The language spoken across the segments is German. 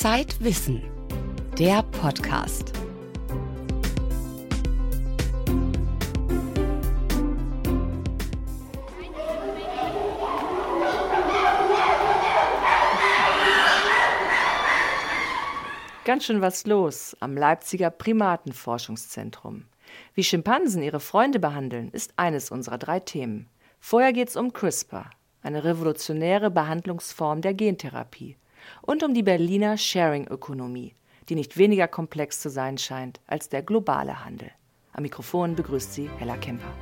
Zeit Wissen, der Podcast. Ganz schön was los am Leipziger Primatenforschungszentrum. Wie Schimpansen ihre Freunde behandeln, ist eines unserer drei Themen. Vorher geht es um CRISPR, eine revolutionäre Behandlungsform der Gentherapie, und um die Berliner Sharing-Ökonomie, die nicht weniger komplex zu sein scheint als der globale Handel. Am Mikrofon begrüßt sie Hella Kemper.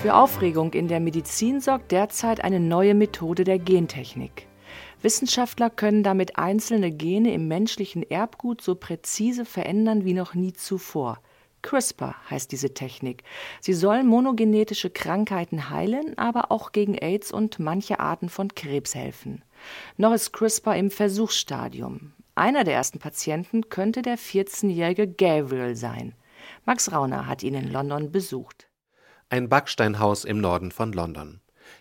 Für Aufregung in der Medizin sorgt derzeit eine neue Methode der Gentechnik. Wissenschaftler können damit einzelne Gene im menschlichen Erbgut so präzise verändern wie noch nie zuvor. CRISPR heißt diese Technik. Sie soll monogenetische Krankheiten heilen, aber auch gegen AIDS und manche Arten von Krebs helfen. Noch ist CRISPR im Versuchsstadium. Einer der ersten Patienten könnte der 14-jährige Gabriel sein. Max Rauner hat ihn in London besucht. Ein Backsteinhaus im Norden von London.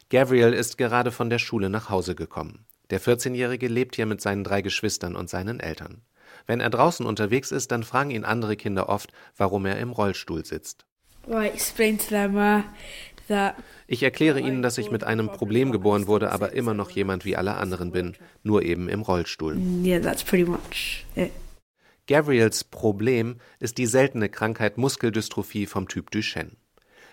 Gabriel ist gerade von der Schule nach Hause gekommen. Der 14-Jährige lebt hier mit seinen drei Geschwistern und seinen Eltern. Wenn er draußen unterwegs ist, dann fragen ihn andere Kinder oft, warum er im Rollstuhl sitzt. Ich erkläre ihnen, dass ich mit einem Problem geboren wurde, aber immer noch jemand wie alle anderen bin, nur eben im Rollstuhl. Gabriels Problem ist die seltene Krankheit Muskeldystrophie vom Typ Duchenne.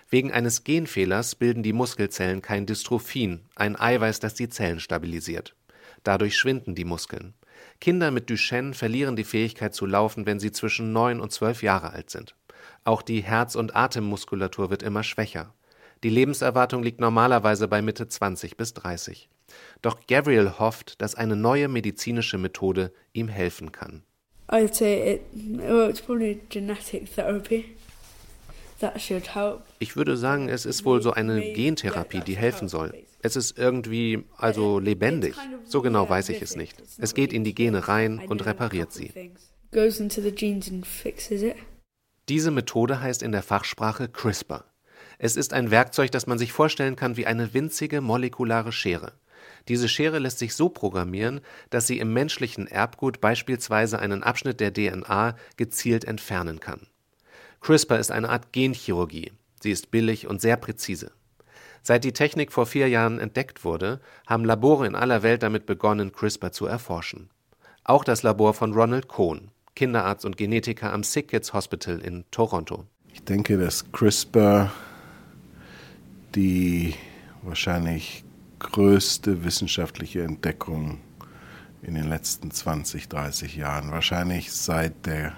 Wegen eines Genfehlers bilden die Muskelzellen kein Dystrophin, ein Eiweiß, das die Zellen stabilisiert. Dadurch schwinden die Muskeln. Kinder mit Duchenne verlieren die Fähigkeit zu laufen, wenn sie zwischen neun und zwölf Jahre alt sind. Auch die Herz- und Atemmuskulatur wird immer schwächer. Die Lebenserwartung liegt normalerweise bei Mitte 20 bis 30. Doch Gabriel hofft, dass eine neue medizinische Methode ihm helfen kann. Therapy. Ich würde sagen, es ist wohl so eine Gentherapie, die helfen soll. Es ist irgendwie also lebendig. So genau weiß ich es nicht. Es geht in die Gene rein und repariert sie. Diese Methode heißt in der Fachsprache CRISPR. Es ist ein Werkzeug, das man sich vorstellen kann wie eine winzige molekulare Schere. Diese Schere lässt sich so programmieren, dass sie im menschlichen Erbgut beispielsweise einen Abschnitt der DNA gezielt entfernen kann. CRISPR ist eine Art Genchirurgie. Sie ist billig und sehr präzise. Seit die Technik vor vier Jahren entdeckt wurde, haben Labore in aller Welt damit begonnen, CRISPR zu erforschen. Auch das Labor von Ronald Cohn, Kinderarzt und Genetiker am Sick Kids Hospital in Toronto. Ich denke, dass CRISPR die wahrscheinlich größte wissenschaftliche Entdeckung in den letzten 20, 30 Jahren, wahrscheinlich seit der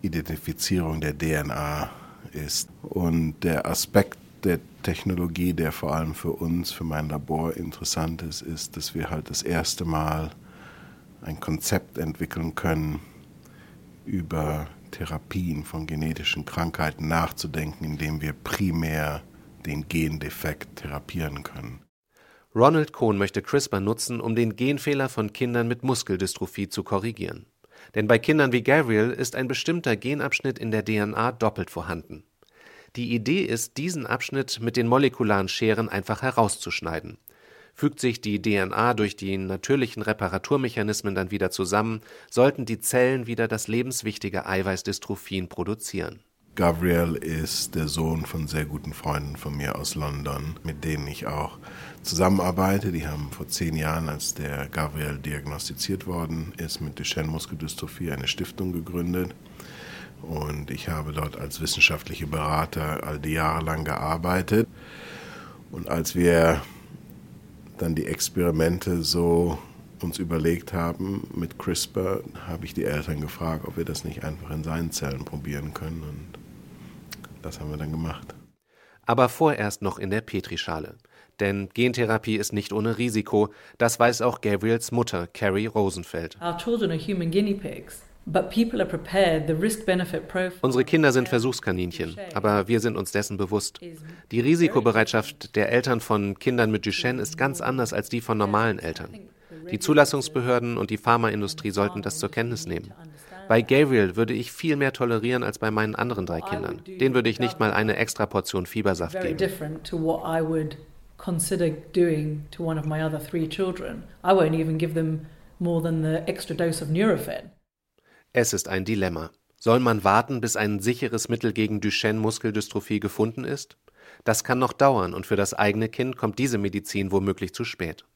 Identifizierung der DNA ist. Und der Aspekt der Technologie, der vor allem für uns, für mein Labor interessant ist, ist, dass wir halt das erste Mal ein Konzept entwickeln können, über Therapien von genetischen Krankheiten nachzudenken, indem wir primär den Gendefekt therapieren können. Ronald Cohn möchte CRISPR nutzen, um den Genfehler von Kindern mit Muskeldystrophie zu korrigieren. Denn bei Kindern wie Gabriel ist ein bestimmter Genabschnitt in der DNA doppelt vorhanden. Die Idee ist, diesen Abschnitt mit den molekularen Scheren einfach herauszuschneiden. Fügt sich die DNA durch die natürlichen Reparaturmechanismen dann wieder zusammen, sollten die Zellen wieder das lebenswichtige Eiweißdystrophin produzieren. Gabriel ist der Sohn von sehr guten Freunden von mir aus London, mit denen ich auch zusammenarbeite. Die haben vor zehn Jahren, als der Gabriel diagnostiziert worden ist, mit Duchenne-Muskeldystrophie eine Stiftung gegründet. Und ich habe dort als wissenschaftlicher Berater all die Jahre lang gearbeitet. Und als wir dann die Experimente so uns überlegt haben mit CRISPR, habe ich die Eltern gefragt, ob wir das nicht einfach in seinen Zellen probieren können. Und das haben wir dann gemacht. Aber vorerst noch in der Petrischale. Denn Gentherapie ist nicht ohne Risiko. Das weiß auch Gabriels Mutter, Carrie Rosenfeld. Unsere Kinder sind Versuchskaninchen, aber wir sind uns dessen bewusst. Die Risikobereitschaft der Eltern von Kindern mit Duchenne ist ganz anders als die von normalen Eltern. Die Zulassungsbehörden und die Pharmaindustrie sollten das zur Kenntnis nehmen. Bei Gabriel würde ich viel mehr tolerieren als bei meinen anderen drei Kindern. Den würde ich nicht mal eine extra Portion Fiebersaft geben. consider doing to one of my other three children. I won't even give them more than the extra dose of Nurofen. Es ist ein Dilemma. Soll man warten, bis ein sicheres Mittel gegen Duchenne-Muskeldystrophie gefunden ist? Das kann noch dauern und für das eigene Kind kommt diese Medizin womöglich zu spät.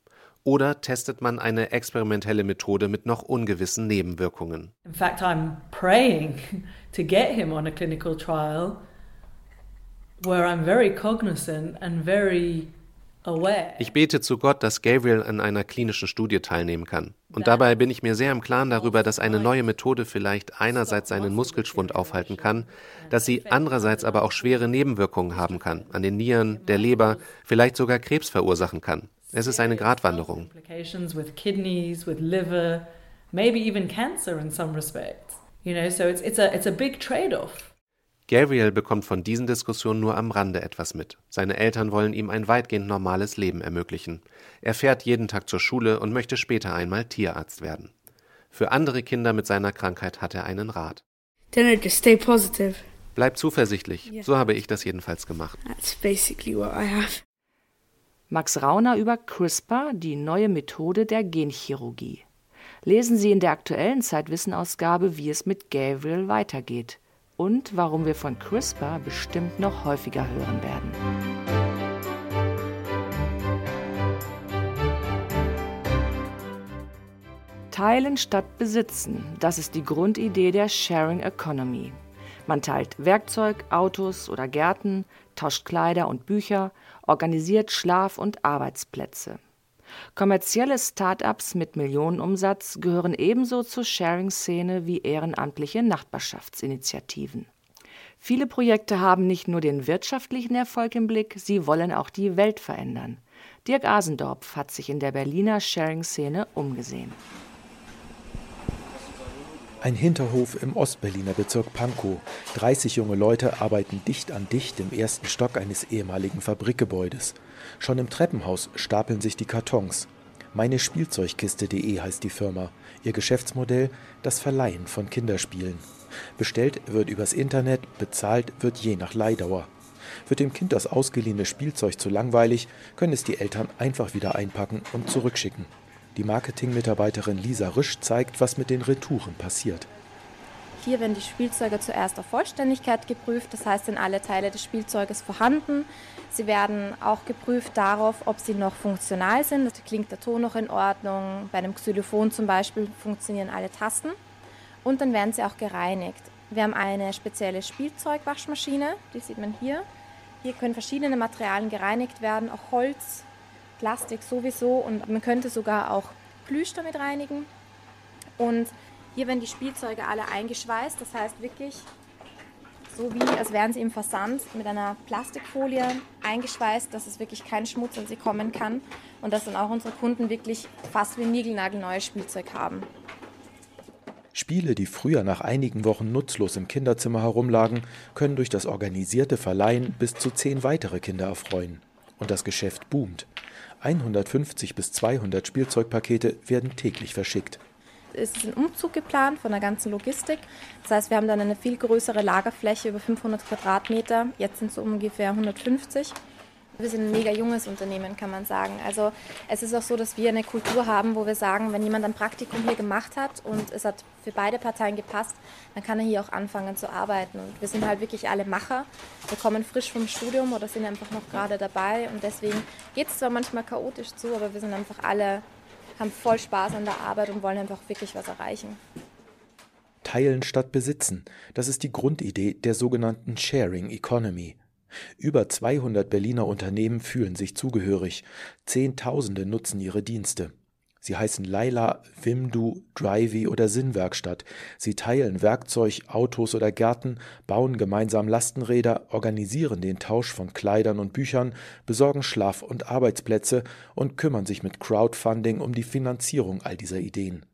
Oder testet man eine experimentelle Methode mit noch ungewissen Nebenwirkungen? In fact, I'm praying to get him on a clinical trial where I'm very cognizant and very ich bete zu Gott, dass Gabriel an einer klinischen Studie teilnehmen kann. Und dabei bin ich mir sehr im Klaren darüber, dass eine neue Methode vielleicht einerseits seinen Muskelschwund aufhalten kann, dass sie andererseits aber auch schwere Nebenwirkungen haben kann, an den Nieren, der Leber, vielleicht sogar Krebs verursachen kann. Es ist eine Gratwanderung. Maybe even cancer in some respects. You know, so it's, it's, a, it's a big trade-off. Gabriel bekommt von diesen Diskussionen nur am Rande etwas mit. Seine Eltern wollen ihm ein weitgehend normales Leben ermöglichen. Er fährt jeden Tag zur Schule und möchte später einmal Tierarzt werden. Für andere Kinder mit seiner Krankheit hat er einen Rat. Bleib zuversichtlich. Yeah. So habe ich das jedenfalls gemacht. That's basically what I have. Max Rauner über CRISPR, die neue Methode der Genchirurgie. Lesen Sie in der aktuellen Zeitwissenausgabe, wie es mit Gabriel weitergeht und warum wir von CRISPR bestimmt noch häufiger hören werden. Teilen statt besitzen, das ist die Grundidee der Sharing Economy. Man teilt Werkzeug, Autos oder Gärten, tauscht Kleider und Bücher, organisiert Schlaf- und Arbeitsplätze. Kommerzielle Start-ups mit Millionenumsatz gehören ebenso zur Sharing-Szene wie ehrenamtliche Nachbarschaftsinitiativen. Viele Projekte haben nicht nur den wirtschaftlichen Erfolg im Blick, sie wollen auch die Welt verändern. Dirk Asendorf hat sich in der Berliner Sharing-Szene umgesehen. Ein Hinterhof im Ostberliner Bezirk Pankow. 30 junge Leute arbeiten dicht an dicht im ersten Stock eines ehemaligen Fabrikgebäudes. Schon im Treppenhaus stapeln sich die Kartons. Meine Spielzeugkiste.de heißt die Firma. Ihr Geschäftsmodell das Verleihen von Kinderspielen. Bestellt wird übers Internet, bezahlt wird je nach Leihdauer. Wird dem Kind das ausgeliehene Spielzeug zu langweilig, können es die Eltern einfach wieder einpacken und zurückschicken. Die Marketingmitarbeiterin Lisa Risch zeigt, was mit den Retouren passiert. Hier werden die Spielzeuge zuerst auf Vollständigkeit geprüft, das heißt, sind alle Teile des Spielzeuges vorhanden. Sie werden auch geprüft darauf, ob sie noch funktional sind. Klingt der Ton noch in Ordnung? Bei einem Xylophon zum Beispiel funktionieren alle Tasten. Und dann werden sie auch gereinigt. Wir haben eine spezielle Spielzeugwaschmaschine, die sieht man hier. Hier können verschiedene Materialien gereinigt werden, auch Holz, Plastik sowieso und man könnte sogar auch Plüsch damit reinigen. Und hier werden die Spielzeuge alle eingeschweißt, das heißt wirklich so wie als wären sie im Versand mit einer Plastikfolie eingeschweißt, dass es wirklich kein Schmutz an sie kommen kann und dass dann auch unsere Kunden wirklich fast wie niegelnagelneues Spielzeug haben. Spiele, die früher nach einigen Wochen nutzlos im Kinderzimmer herumlagen, können durch das organisierte Verleihen bis zu zehn weitere Kinder erfreuen. Und das Geschäft boomt. 150 bis 200 Spielzeugpakete werden täglich verschickt ist ein Umzug geplant von der ganzen Logistik. Das heißt, wir haben dann eine viel größere Lagerfläche über 500 Quadratmeter. Jetzt sind es so ungefähr 150. Wir sind ein mega junges Unternehmen, kann man sagen. Also es ist auch so, dass wir eine Kultur haben, wo wir sagen, wenn jemand ein Praktikum hier gemacht hat und es hat für beide Parteien gepasst, dann kann er hier auch anfangen zu arbeiten. Und wir sind halt wirklich alle Macher. Wir kommen frisch vom Studium oder sind einfach noch gerade dabei. Und deswegen geht es zwar manchmal chaotisch zu, aber wir sind einfach alle haben voll Spaß an der Arbeit und wollen einfach wirklich was erreichen. Teilen statt besitzen, das ist die Grundidee der sogenannten Sharing Economy. Über 200 Berliner Unternehmen fühlen sich zugehörig, Zehntausende nutzen ihre Dienste. Sie heißen Laila, Wimdu, Drivey oder Sinnwerkstatt. Sie teilen Werkzeug, Autos oder Gärten, bauen gemeinsam Lastenräder, organisieren den Tausch von Kleidern und Büchern, besorgen Schlaf- und Arbeitsplätze und kümmern sich mit Crowdfunding um die Finanzierung all dieser Ideen.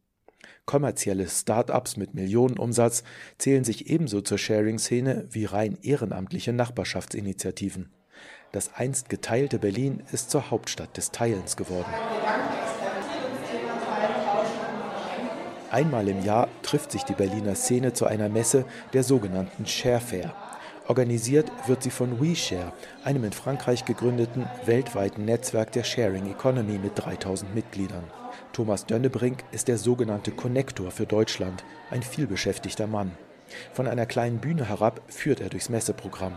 Kommerzielle Start-ups mit Millionenumsatz zählen sich ebenso zur Sharing-Szene wie rein ehrenamtliche Nachbarschaftsinitiativen. Das einst geteilte Berlin ist zur Hauptstadt des Teilens geworden. Einmal im Jahr trifft sich die Berliner Szene zu einer Messe, der sogenannten Share Fair. Organisiert wird sie von WeShare, einem in Frankreich gegründeten weltweiten Netzwerk der Sharing Economy mit 3000 Mitgliedern. Thomas Dönnebrink ist der sogenannte Connector für Deutschland, ein vielbeschäftigter Mann. Von einer kleinen Bühne herab führt er durchs Messeprogramm.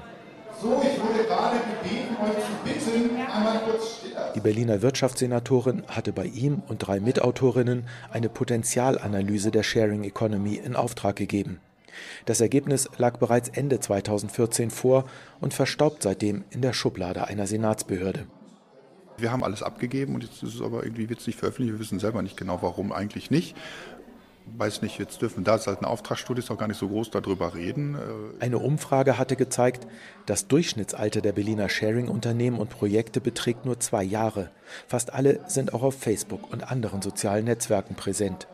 So, ich wurde gerade gebeten, euch zu bitten, einmal kurz stiller. Die Berliner Wirtschaftssenatorin hatte bei ihm und drei Mitautorinnen eine Potenzialanalyse der Sharing Economy in Auftrag gegeben. Das Ergebnis lag bereits Ende 2014 vor und verstaubt seitdem in der Schublade einer Senatsbehörde. Wir haben alles abgegeben und jetzt ist es aber irgendwie wird es nicht veröffentlicht. Wir wissen selber nicht genau, warum eigentlich nicht. Weiß nicht, jetzt dürfen da ist halt eine Auftragsstudie, ist auch gar nicht so groß, darüber reden. Äh. Eine Umfrage hatte gezeigt, das Durchschnittsalter der Berliner Sharing-Unternehmen und Projekte beträgt nur zwei Jahre. Fast alle sind auch auf Facebook und anderen sozialen Netzwerken präsent.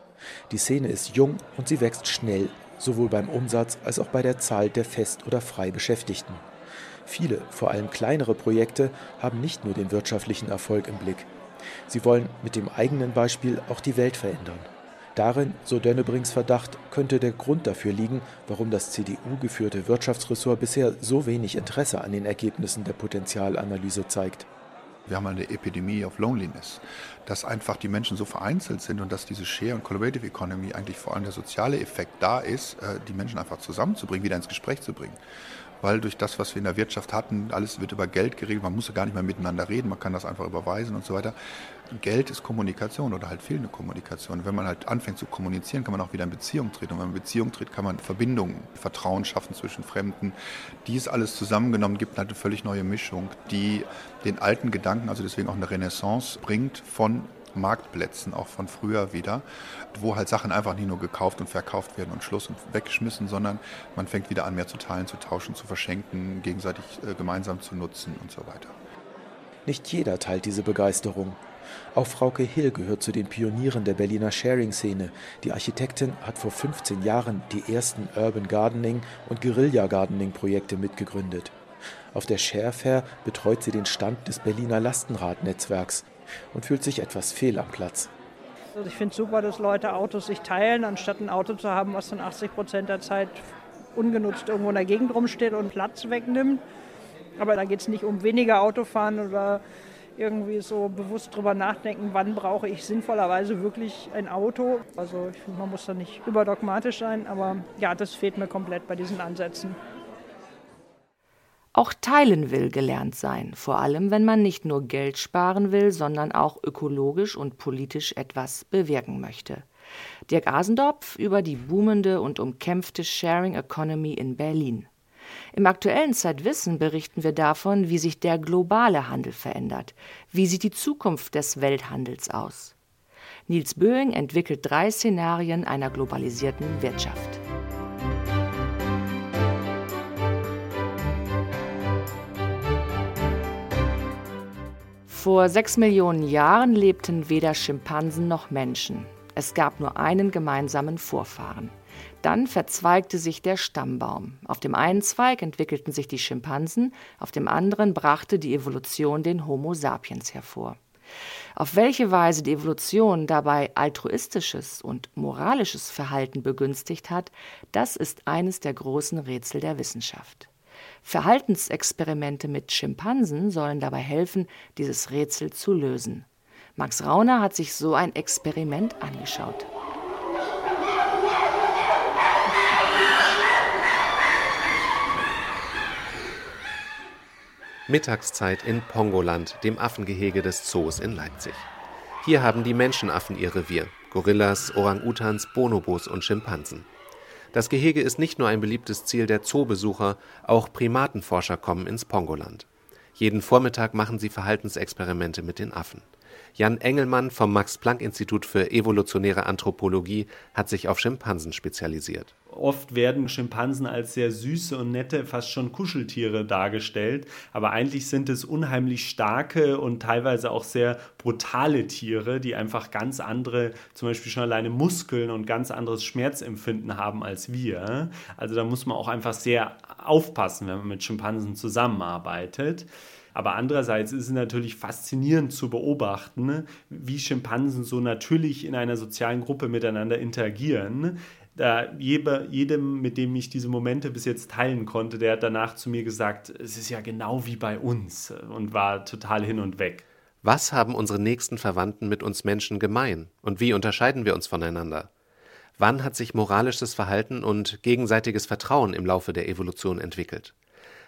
Die Szene ist jung und sie wächst schnell sowohl beim Umsatz als auch bei der Zahl der fest oder frei Beschäftigten. Viele, vor allem kleinere Projekte haben nicht nur den wirtschaftlichen Erfolg im Blick. Sie wollen mit dem eigenen Beispiel auch die Welt verändern. Darin, so Dönnebrings Verdacht, könnte der Grund dafür liegen, warum das CDU-geführte Wirtschaftsressort bisher so wenig Interesse an den Ergebnissen der Potenzialanalyse zeigt. Wir haben eine Epidemie of Loneliness, dass einfach die Menschen so vereinzelt sind und dass diese Share- und Collaborative Economy eigentlich vor allem der soziale Effekt da ist, äh, die Menschen einfach zusammenzubringen, wieder ins Gespräch zu bringen weil durch das, was wir in der Wirtschaft hatten, alles wird über Geld geregelt, man muss ja gar nicht mehr miteinander reden, man kann das einfach überweisen und so weiter. Geld ist Kommunikation oder halt fehlende Kommunikation. Wenn man halt anfängt zu kommunizieren, kann man auch wieder in Beziehung treten. Und wenn man in Beziehung tritt, kann man Verbindungen, Vertrauen schaffen zwischen Fremden. Dies alles zusammengenommen gibt halt eine völlig neue Mischung, die den alten Gedanken, also deswegen auch eine Renaissance bringt von Marktplätzen, auch von früher wieder, wo halt Sachen einfach nicht nur gekauft und verkauft werden und Schluss und weggeschmissen, sondern man fängt wieder an, mehr zu teilen, zu tauschen, zu verschenken, gegenseitig äh, gemeinsam zu nutzen und so weiter. Nicht jeder teilt diese Begeisterung. Auch Frauke Hill gehört zu den Pionieren der Berliner Sharing-Szene. Die Architektin hat vor 15 Jahren die ersten Urban Gardening und Guerilla Gardening-Projekte mitgegründet. Auf der Share Fair betreut sie den Stand des Berliner Lastenradnetzwerks und fühlt sich etwas fehl am Platz. Also ich finde es super, dass Leute Autos sich teilen, anstatt ein Auto zu haben, was dann 80 Prozent der Zeit ungenutzt irgendwo in der Gegend rumsteht und Platz wegnimmt. Aber da geht es nicht um weniger Autofahren oder irgendwie so bewusst drüber nachdenken, wann brauche ich sinnvollerweise wirklich ein Auto. Also ich finde, man muss da nicht überdogmatisch sein, aber ja, das fehlt mir komplett bei diesen Ansätzen. Auch teilen will gelernt sein, vor allem wenn man nicht nur Geld sparen will, sondern auch ökologisch und politisch etwas bewirken möchte. Dirk Asendorf über die boomende und umkämpfte Sharing Economy in Berlin. Im aktuellen Zeitwissen berichten wir davon, wie sich der globale Handel verändert. Wie sieht die Zukunft des Welthandels aus? Nils Böing entwickelt drei Szenarien einer globalisierten Wirtschaft. Vor sechs Millionen Jahren lebten weder Schimpansen noch Menschen. Es gab nur einen gemeinsamen Vorfahren. Dann verzweigte sich der Stammbaum. Auf dem einen Zweig entwickelten sich die Schimpansen, auf dem anderen brachte die Evolution den Homo sapiens hervor. Auf welche Weise die Evolution dabei altruistisches und moralisches Verhalten begünstigt hat, das ist eines der großen Rätsel der Wissenschaft. Verhaltensexperimente mit Schimpansen sollen dabei helfen, dieses Rätsel zu lösen. Max Rauner hat sich so ein Experiment angeschaut. Mittagszeit in Pongoland, dem Affengehege des Zoos in Leipzig. Hier haben die Menschenaffen ihr Revier. Gorillas, Orang-Utans, Bonobos und Schimpansen. Das Gehege ist nicht nur ein beliebtes Ziel der Zoobesucher, auch Primatenforscher kommen ins Pongoland. Jeden Vormittag machen sie Verhaltensexperimente mit den Affen. Jan Engelmann vom Max-Planck-Institut für evolutionäre Anthropologie hat sich auf Schimpansen spezialisiert. Oft werden Schimpansen als sehr süße und nette, fast schon Kuscheltiere dargestellt, aber eigentlich sind es unheimlich starke und teilweise auch sehr brutale Tiere, die einfach ganz andere, zum Beispiel schon alleine Muskeln und ganz anderes Schmerzempfinden haben als wir. Also da muss man auch einfach sehr aufpassen, wenn man mit Schimpansen zusammenarbeitet. Aber andererseits ist es natürlich faszinierend zu beobachten, wie Schimpansen so natürlich in einer sozialen Gruppe miteinander interagieren. Da jedem, mit dem ich diese Momente bis jetzt teilen konnte, der hat danach zu mir gesagt, es ist ja genau wie bei uns und war total hin und weg. Was haben unsere nächsten Verwandten mit uns Menschen gemein und wie unterscheiden wir uns voneinander? Wann hat sich moralisches Verhalten und gegenseitiges Vertrauen im Laufe der Evolution entwickelt?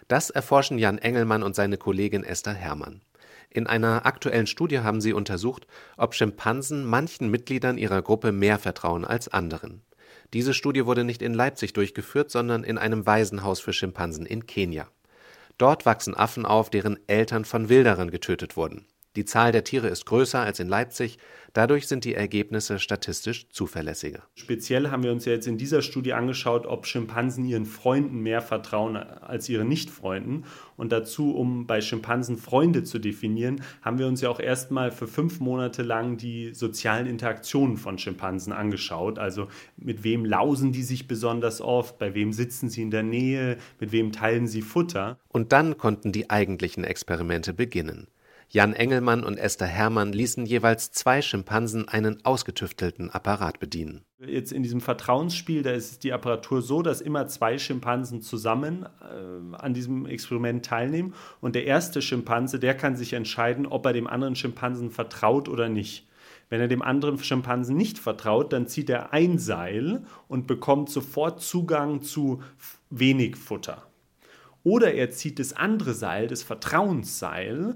Das erforschen Jan Engelmann und seine Kollegin Esther Hermann. In einer aktuellen Studie haben sie untersucht, ob Schimpansen manchen Mitgliedern ihrer Gruppe mehr vertrauen als anderen. Diese Studie wurde nicht in Leipzig durchgeführt, sondern in einem Waisenhaus für Schimpansen in Kenia. Dort wachsen Affen auf, deren Eltern von Wilderern getötet wurden. Die Zahl der Tiere ist größer als in Leipzig, dadurch sind die Ergebnisse statistisch zuverlässiger. Speziell haben wir uns ja jetzt in dieser Studie angeschaut, ob Schimpansen ihren Freunden mehr vertrauen als ihren Nicht-Freunden. Und dazu, um bei Schimpansen Freunde zu definieren, haben wir uns ja auch erstmal für fünf Monate lang die sozialen Interaktionen von Schimpansen angeschaut. Also mit wem lausen die sich besonders oft, bei wem sitzen sie in der Nähe, mit wem teilen sie Futter. Und dann konnten die eigentlichen Experimente beginnen. Jan Engelmann und Esther Hermann ließen jeweils zwei Schimpansen einen ausgetüftelten Apparat bedienen. Jetzt in diesem Vertrauensspiel, da ist die Apparatur so, dass immer zwei Schimpansen zusammen äh, an diesem Experiment teilnehmen und der erste Schimpanse, der kann sich entscheiden, ob er dem anderen Schimpansen vertraut oder nicht. Wenn er dem anderen Schimpansen nicht vertraut, dann zieht er ein Seil und bekommt sofort Zugang zu wenig Futter. Oder er zieht das andere Seil, das Vertrauensseil,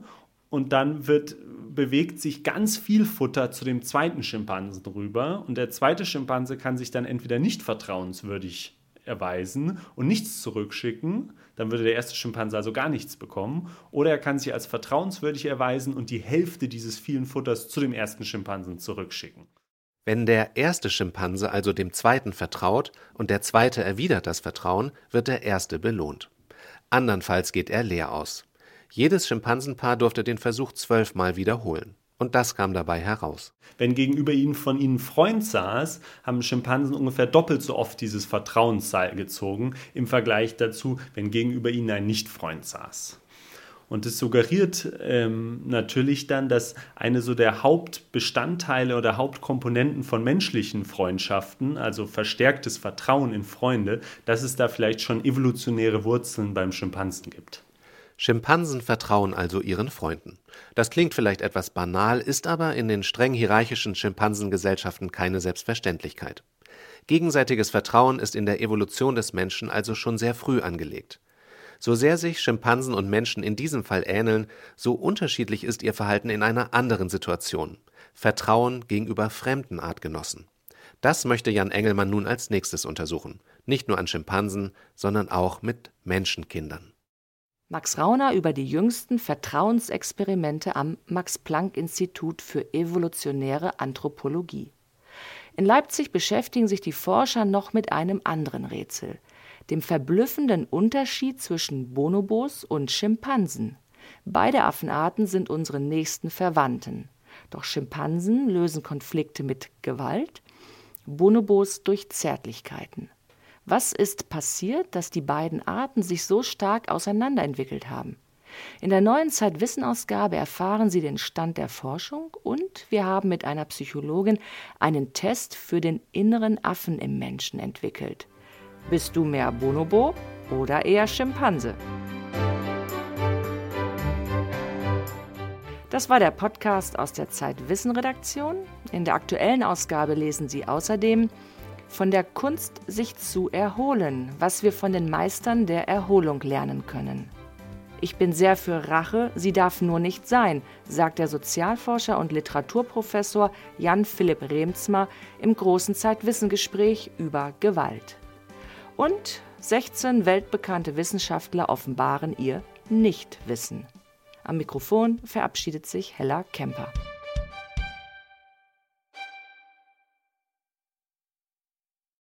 und dann wird, bewegt sich ganz viel Futter zu dem zweiten Schimpansen rüber und der zweite Schimpanse kann sich dann entweder nicht vertrauenswürdig erweisen und nichts zurückschicken, dann würde der erste Schimpanse also gar nichts bekommen, oder er kann sich als vertrauenswürdig erweisen und die Hälfte dieses vielen Futters zu dem ersten Schimpansen zurückschicken. Wenn der erste Schimpanse also dem zweiten vertraut und der zweite erwidert das Vertrauen, wird der erste belohnt. Andernfalls geht er leer aus. Jedes Schimpansenpaar durfte den Versuch zwölfmal wiederholen. Und das kam dabei heraus. Wenn gegenüber ihnen von ihnen Freund saß, haben Schimpansen ungefähr doppelt so oft dieses Vertrauensseil gezogen im Vergleich dazu, wenn gegenüber ihnen ein Nicht-Freund saß. Und es suggeriert ähm, natürlich dann, dass eine so der Hauptbestandteile oder Hauptkomponenten von menschlichen Freundschaften, also verstärktes Vertrauen in Freunde, dass es da vielleicht schon evolutionäre Wurzeln beim Schimpansen gibt. Schimpansen vertrauen also ihren Freunden. Das klingt vielleicht etwas banal, ist aber in den streng hierarchischen Schimpansengesellschaften keine Selbstverständlichkeit. Gegenseitiges Vertrauen ist in der Evolution des Menschen also schon sehr früh angelegt. So sehr sich Schimpansen und Menschen in diesem Fall ähneln, so unterschiedlich ist ihr Verhalten in einer anderen Situation. Vertrauen gegenüber fremden Artgenossen. Das möchte Jan Engelmann nun als nächstes untersuchen. Nicht nur an Schimpansen, sondern auch mit Menschenkindern. Max Rauner über die jüngsten Vertrauensexperimente am Max-Planck-Institut für evolutionäre Anthropologie. In Leipzig beschäftigen sich die Forscher noch mit einem anderen Rätsel, dem verblüffenden Unterschied zwischen Bonobos und Schimpansen. Beide Affenarten sind unsere nächsten Verwandten. Doch Schimpansen lösen Konflikte mit Gewalt, Bonobos durch Zärtlichkeiten. Was ist passiert, dass die beiden Arten sich so stark auseinanderentwickelt haben? In der neuen Zeitwissenausgabe erfahren Sie den Stand der Forschung und wir haben mit einer Psychologin einen Test für den inneren Affen im Menschen entwickelt. Bist du mehr Bonobo oder eher Schimpanse? Das war der Podcast aus der Zeitwissen Redaktion. In der aktuellen Ausgabe lesen Sie außerdem von der Kunst, sich zu erholen, was wir von den Meistern der Erholung lernen können. Ich bin sehr für Rache, sie darf nur nicht sein, sagt der Sozialforscher und Literaturprofessor Jan Philipp Remzmer im großen Zeitwissengespräch über Gewalt. Und 16 weltbekannte Wissenschaftler offenbaren ihr Nichtwissen. Am Mikrofon verabschiedet sich Hella Kemper.